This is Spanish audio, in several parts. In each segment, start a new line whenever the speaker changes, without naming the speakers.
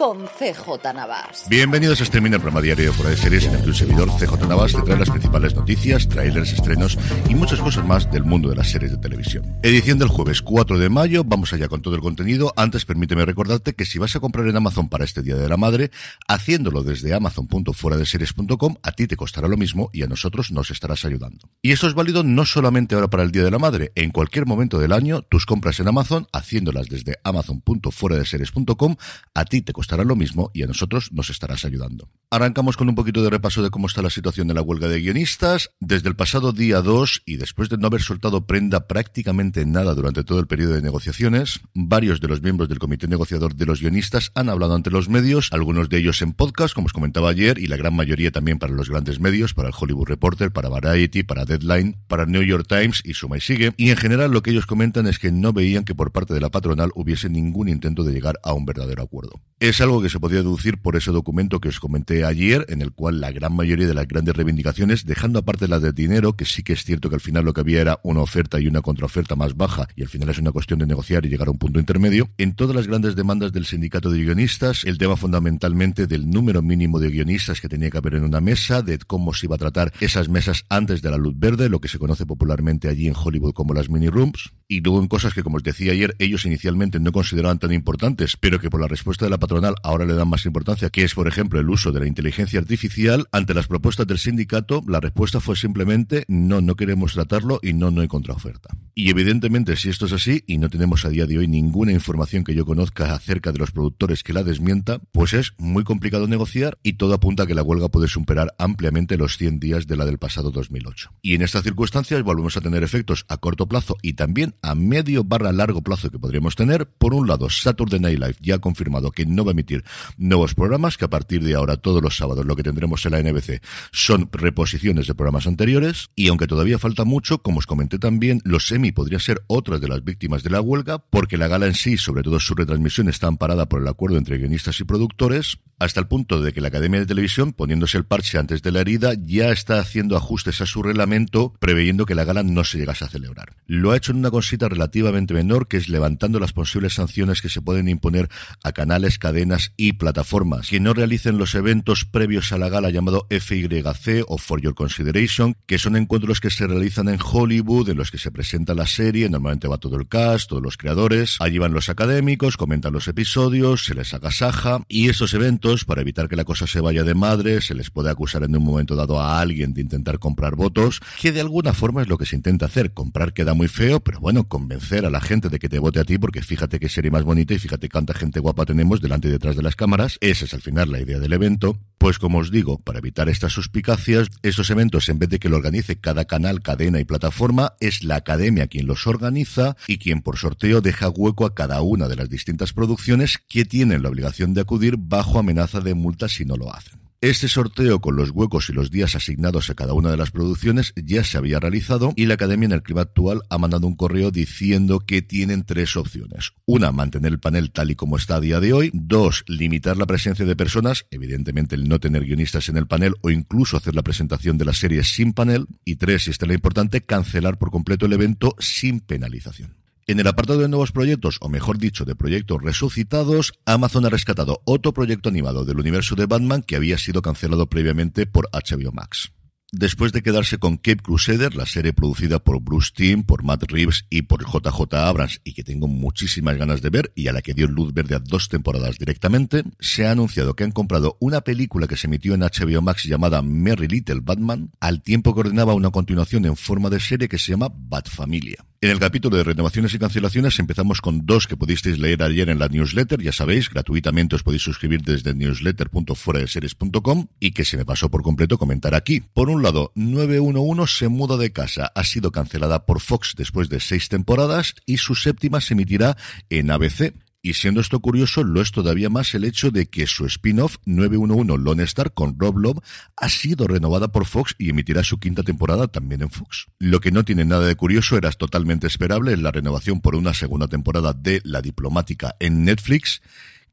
con CJ Navas.
Bienvenidos a este mini programa diario fuera de series en el que un servidor CJ Navas te trae las principales noticias, trailers, estrenos y muchas cosas más del mundo de las series de televisión. Edición del jueves 4 de mayo, vamos allá con todo el contenido. Antes permíteme recordarte que si vas a comprar en Amazon para este Día de la Madre, haciéndolo desde amazon.fueradeseries.com, a ti te costará lo mismo y a nosotros nos estarás ayudando. Y esto es válido no solamente ahora para el Día de la Madre, en cualquier momento del año, tus compras en Amazon, haciéndolas desde amazon.fueradeseries.com, a ti te costará lo mismo y a nosotros nos estarás ayudando. Arrancamos con un poquito de repaso de cómo está la situación de la huelga de guionistas. Desde el pasado día 2 y después de no haber soltado prenda prácticamente nada durante todo el periodo de negociaciones, varios de los miembros del comité negociador de los guionistas han hablado ante los medios, algunos de ellos en podcast, como os comentaba ayer, y la gran mayoría también para los grandes medios, para el Hollywood Reporter, para Variety, para Deadline, para New York Times y suma y sigue. Y en general lo que ellos comentan es que no veían que por parte de la patronal hubiese ningún intento de llegar a un verdadero acuerdo. Es algo que se podía deducir por ese documento que os comenté ayer, en el cual la gran mayoría de las grandes reivindicaciones, dejando aparte las de dinero, que sí que es cierto que al final lo que había era una oferta y una contraoferta más baja, y al final es una cuestión de negociar y llegar a un punto intermedio, en todas las grandes demandas del sindicato de guionistas, el tema fundamentalmente del número mínimo de guionistas que tenía que haber en una mesa, de cómo se iba a tratar esas mesas antes de la luz verde, lo que se conoce popularmente allí en Hollywood como las mini rooms, y luego en cosas que, como os decía ayer, ellos inicialmente no consideraban tan importantes, pero que por la respuesta de la patronal ahora le dan más importancia, que es, por ejemplo, el uso de la inteligencia artificial. Ante las propuestas del sindicato, la respuesta fue simplemente no, no queremos tratarlo y no, no hay contraoferta. Y evidentemente, si esto es así y no tenemos a día de hoy ninguna información que yo conozca acerca de los productores que la desmienta, pues es muy complicado negociar y todo apunta a que la huelga puede superar ampliamente los 100 días de la del pasado 2008. Y en estas circunstancias volvemos a tener efectos a corto plazo y también a medio barra largo plazo que podríamos tener. Por un lado, Saturday Night Live ya ha confirmado que no va a emitir nuevos programas, que a partir de ahora todos los sábados lo que tendremos en la NBC son reposiciones de programas anteriores. Y aunque todavía falta mucho, como os comenté también, los Emmy podría ser otra de las víctimas de la huelga, porque la gala en sí, sobre todo su retransmisión, está amparada por el acuerdo entre guionistas y productores, hasta el punto de que la Academia de Televisión, poniéndose el parche antes de la herida, ya está haciendo ajustes a su reglamento, preveyendo que la gala no se llegase a celebrar. Lo ha hecho en una cosita relativamente menor, que es levantando las posibles sanciones que se pueden imponer a canales, cadenas y plataformas que no realicen los eventos previos a la gala llamado FYC o For Your Consideration, que son encuentros que se realizan en Hollywood, en los que se presenta la serie, normalmente va todo el cast, todos los creadores, allí van los académicos, comentan los episodios, se les agasaja, y esos eventos, para evitar que la cosa se vaya de madre, se les puede acusar en un momento dado a alguien de intentar comprar votos, que de alguna forma es lo que se intenta hacer. Comprar queda muy feo, pero bueno, convencer a la gente de que te vote a ti, porque fíjate qué serie más bonita y fíjate cuánta gente guapa tenemos delante y detrás de las cámaras. Esa es al final la idea del evento. Pues como os digo, para evitar estas suspicacias, estos eventos en vez de que lo organice cada canal, cadena y plataforma, es la academia quien los organiza y quien por sorteo deja hueco a cada una de las distintas producciones que tienen la obligación de acudir bajo amenaza de multa si no lo hacen. Este sorteo con los huecos y los días asignados a cada una de las producciones ya se había realizado y la Academia en el clima actual ha mandado un correo diciendo que tienen tres opciones. Una, mantener el panel tal y como está a día de hoy. Dos, limitar la presencia de personas, evidentemente el no tener guionistas en el panel o incluso hacer la presentación de la serie sin panel. Y tres, y esta es la importante, cancelar por completo el evento sin penalización. En el apartado de nuevos proyectos, o mejor dicho, de proyectos resucitados, Amazon ha rescatado otro proyecto animado del universo de Batman que había sido cancelado previamente por HBO Max. Después de quedarse con Cape Crusader, la serie producida por Bruce Timm, por Matt Reeves y por JJ Abrams, y que tengo muchísimas ganas de ver, y a la que dio luz verde a dos temporadas directamente, se ha anunciado que han comprado una película que se emitió en HBO Max llamada Merry Little Batman, al tiempo que ordenaba una continuación en forma de serie que se llama Bat Familia. En el capítulo de renovaciones y cancelaciones empezamos con dos que pudisteis leer ayer en la newsletter, ya sabéis, gratuitamente os podéis suscribir desde newsletter.fueradeseries.com y que se me pasó por completo comentar aquí. Por un lado, 911 se muda de casa, ha sido cancelada por Fox después de seis temporadas y su séptima se emitirá en ABC. Y siendo esto curioso, lo es todavía más el hecho de que su spin-off 911 Lone Star con Rob Love ha sido renovada por Fox y emitirá su quinta temporada también en Fox. Lo que no tiene nada de curioso era totalmente esperable la renovación por una segunda temporada de La Diplomática en Netflix.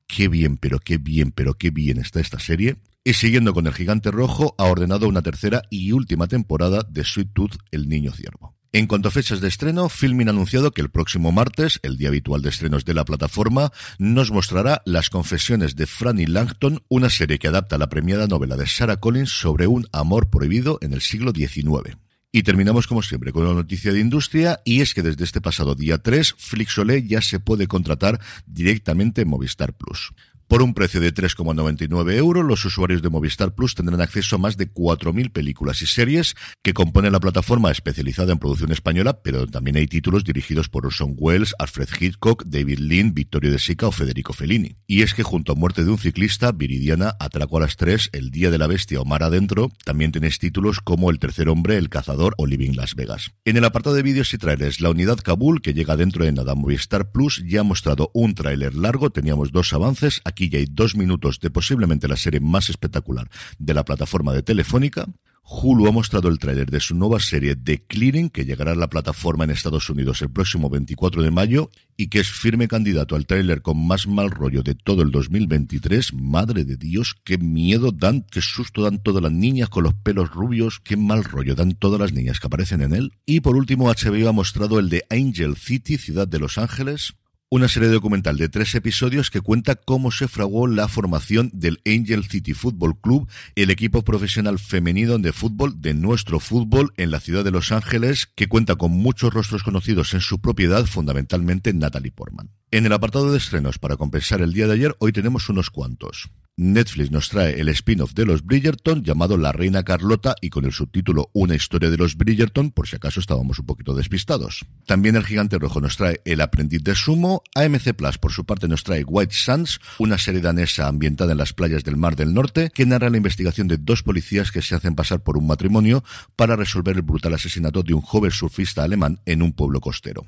Qué bien, pero qué bien, pero qué bien está esta serie. Y siguiendo con el gigante rojo, ha ordenado una tercera y última temporada de Sweet Tooth, el niño ciervo. En cuanto a fechas de estreno, Filmin ha anunciado que el próximo martes, el día habitual de estrenos de la plataforma, nos mostrará Las confesiones de Franny Langton, una serie que adapta la premiada novela de Sarah Collins sobre un amor prohibido en el siglo XIX. Y terminamos como siempre con una noticia de industria y es que desde este pasado día 3 Flixolé ya se puede contratar directamente en Movistar Plus. Por un precio de 3,99 euros, los usuarios de Movistar Plus tendrán acceso a más de 4.000 películas y series que componen la plataforma especializada en producción española, pero también hay títulos dirigidos por Orson Welles, Alfred Hitchcock, David Lean, Vittorio De Sica o Federico Fellini. Y es que junto a Muerte de un ciclista, Viridiana, Atraco a las 3, El Día de la Bestia o Mar Adentro, también tenéis títulos como El Tercer Hombre, El Cazador o Living Las Vegas. En el apartado de vídeos y trailers, la unidad Kabul, que llega dentro de nada Movistar Plus, ya ha mostrado un tráiler largo, teníamos dos avances, ya hay dos minutos de posiblemente la serie más espectacular de la plataforma de Telefónica. Hulu ha mostrado el tráiler de su nueva serie The Clearing, que llegará a la plataforma en Estados Unidos el próximo 24 de mayo y que es firme candidato al tráiler con más mal rollo de todo el 2023. Madre de Dios, qué miedo dan, qué susto dan todas las niñas con los pelos rubios, qué mal rollo dan todas las niñas que aparecen en él. Y por último, HBO ha mostrado el de Angel City, ciudad de Los Ángeles, una serie documental de tres episodios que cuenta cómo se fraguó la formación del Angel City Football Club, el equipo profesional femenino de fútbol de nuestro fútbol en la ciudad de Los Ángeles, que cuenta con muchos rostros conocidos en su propiedad, fundamentalmente Natalie Portman. En el apartado de estrenos, para compensar el día de ayer, hoy tenemos unos cuantos. Netflix nos trae el spin-off de los Bridgerton llamado La Reina Carlota y con el subtítulo Una historia de los Bridgerton por si acaso estábamos un poquito despistados. También el Gigante Rojo nos trae El Aprendiz de Sumo, AMC Plus por su parte nos trae White Sands, una serie danesa ambientada en las playas del Mar del Norte que narra la investigación de dos policías que se hacen pasar por un matrimonio para resolver el brutal asesinato de un joven surfista alemán en un pueblo costero.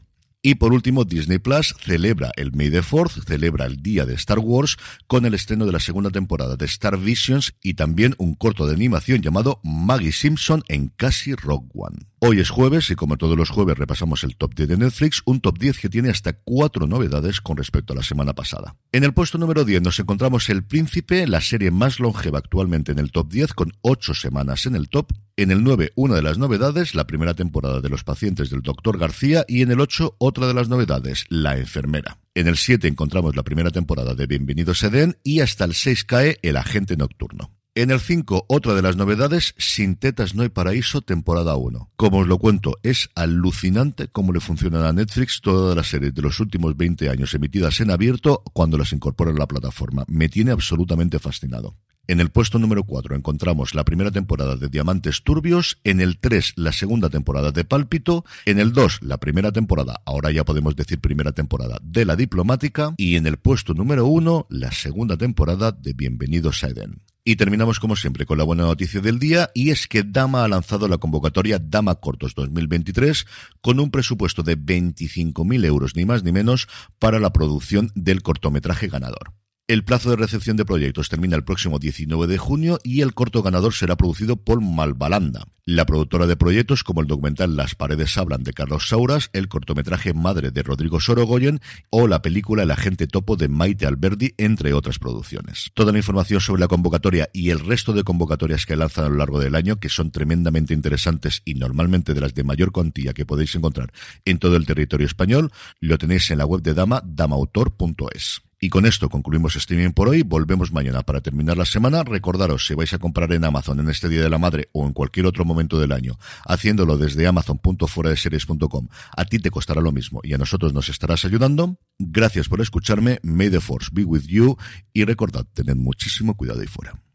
Y por último, Disney Plus celebra el May the Fourth, celebra el día de Star Wars con el estreno de la segunda temporada de Star Visions y también un corto de animación llamado Maggie Simpson en Casi Rock One. Hoy es jueves y como todos los jueves repasamos el top 10 de Netflix, un top 10 que tiene hasta cuatro novedades con respecto a la semana pasada. En el puesto número 10 nos encontramos El Príncipe, la serie más longeva actualmente en el top 10 con ocho semanas en el top. En el 9, una de las novedades, la primera temporada de Los pacientes del Dr. García y en el 8, otra de las novedades, La enfermera. En el 7 encontramos la primera temporada de Bienvenidos Eden y hasta el 6 cae El agente nocturno. En el 5, otra de las novedades, Sin tetas no hay paraíso, temporada 1. Como os lo cuento, es alucinante cómo le funcionan a Netflix todas las series de los últimos 20 años emitidas en abierto cuando las incorpora en la plataforma. Me tiene absolutamente fascinado. En el puesto número 4 encontramos la primera temporada de Diamantes Turbios, en el 3 la segunda temporada de Pálpito, en el 2 la primera temporada, ahora ya podemos decir primera temporada, de La Diplomática, y en el puesto número 1 la segunda temporada de Bienvenidos a Eden. Y terminamos como siempre con la buena noticia del día y es que Dama ha lanzado la convocatoria Dama Cortos 2023 con un presupuesto de 25.000 euros ni más ni menos para la producción del cortometraje ganador. El plazo de recepción de proyectos termina el próximo 19 de junio y el corto ganador será producido por Malvalanda, la productora de proyectos como el documental Las paredes hablan de Carlos Sauras, el cortometraje Madre de Rodrigo Sorogoyen o la película El agente topo de Maite Alberdi, entre otras producciones. Toda la información sobre la convocatoria y el resto de convocatorias que lanzan a lo largo del año, que son tremendamente interesantes y normalmente de las de mayor cuantía que podéis encontrar en todo el territorio español, lo tenéis en la web de Dama, damautor.es. Y con esto concluimos streaming por hoy. Volvemos mañana para terminar la semana. Recordaros, si vais a comprar en Amazon en este Día de la Madre o en cualquier otro momento del año, haciéndolo desde amazon.fueradeseries.com, a ti te costará lo mismo y a nosotros nos estarás ayudando. Gracias por escucharme. May the Force be with you. Y recordad, tened muchísimo cuidado ahí fuera.